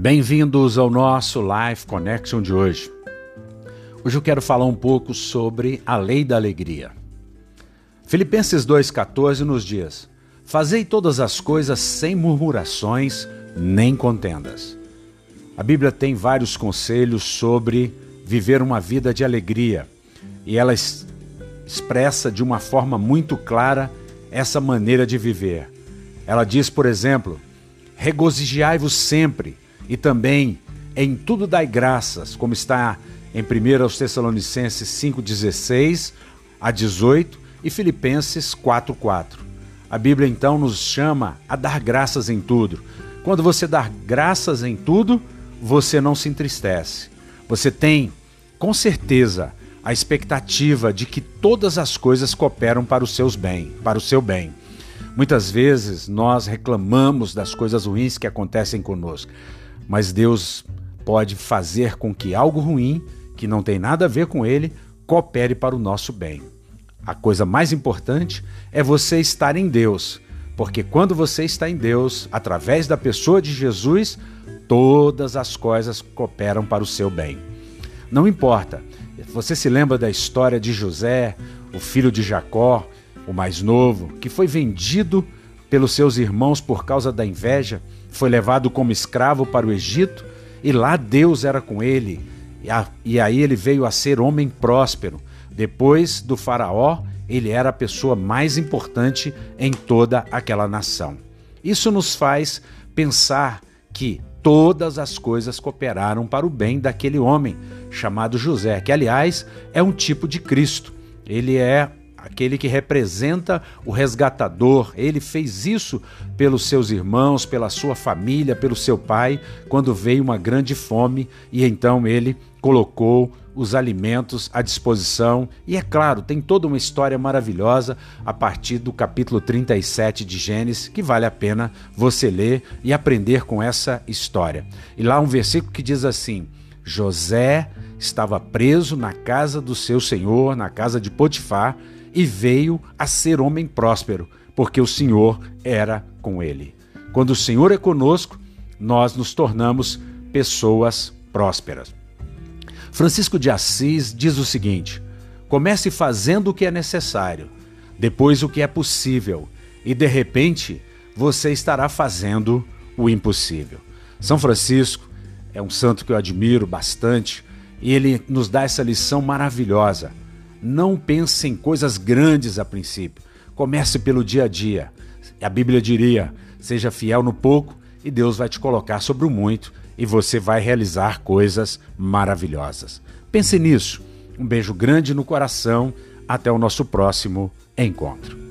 Bem-vindos ao nosso Life Connection de hoje. Hoje eu quero falar um pouco sobre a lei da alegria. Filipenses 2,14 nos diz: Fazei todas as coisas sem murmurações nem contendas. A Bíblia tem vários conselhos sobre viver uma vida de alegria e ela expressa de uma forma muito clara essa maneira de viver. Ela diz, por exemplo, regozijai-vos sempre e também em tudo dai graças, como está em 1 Tessalonicenses 5,16 a 18 e Filipenses 4,4. A Bíblia então nos chama a dar graças em tudo. Quando você dá graças em tudo, você não se entristece. Você tem, com certeza, a expectativa de que todas as coisas cooperam para os seus bem, para o seu bem. Muitas vezes nós reclamamos das coisas ruins que acontecem conosco, mas Deus pode fazer com que algo ruim, que não tem nada a ver com Ele, coopere para o nosso bem. A coisa mais importante é você estar em Deus, porque quando você está em Deus, através da pessoa de Jesus, todas as coisas cooperam para o seu bem. Não importa, você se lembra da história de José, o filho de Jacó, o mais novo, que foi vendido pelos seus irmãos por causa da inveja, foi levado como escravo para o Egito e lá Deus era com ele. E aí ele veio a ser homem próspero. Depois do Faraó, ele era a pessoa mais importante em toda aquela nação. Isso nos faz pensar que todas as coisas cooperaram para o bem daquele homem chamado José, que aliás é um tipo de Cristo. Ele é aquele que representa o resgatador. Ele fez isso pelos seus irmãos, pela sua família, pelo seu pai, quando veio uma grande fome e então ele colocou os alimentos à disposição. E é claro, tem toda uma história maravilhosa a partir do capítulo 37 de Gênesis, que vale a pena você ler e aprender com essa história. E lá um versículo que diz assim: José estava preso na casa do seu senhor, na casa de Potifar, e veio a ser homem próspero, porque o Senhor era com ele. Quando o Senhor é conosco, nós nos tornamos pessoas prósperas. Francisco de Assis diz o seguinte: comece fazendo o que é necessário, depois o que é possível, e de repente você estará fazendo o impossível. São Francisco é um santo que eu admiro bastante e ele nos dá essa lição maravilhosa. Não pense em coisas grandes a princípio. Comece pelo dia a dia. A Bíblia diria: seja fiel no pouco e Deus vai te colocar sobre o muito e você vai realizar coisas maravilhosas. Pense nisso. Um beijo grande no coração. Até o nosso próximo encontro.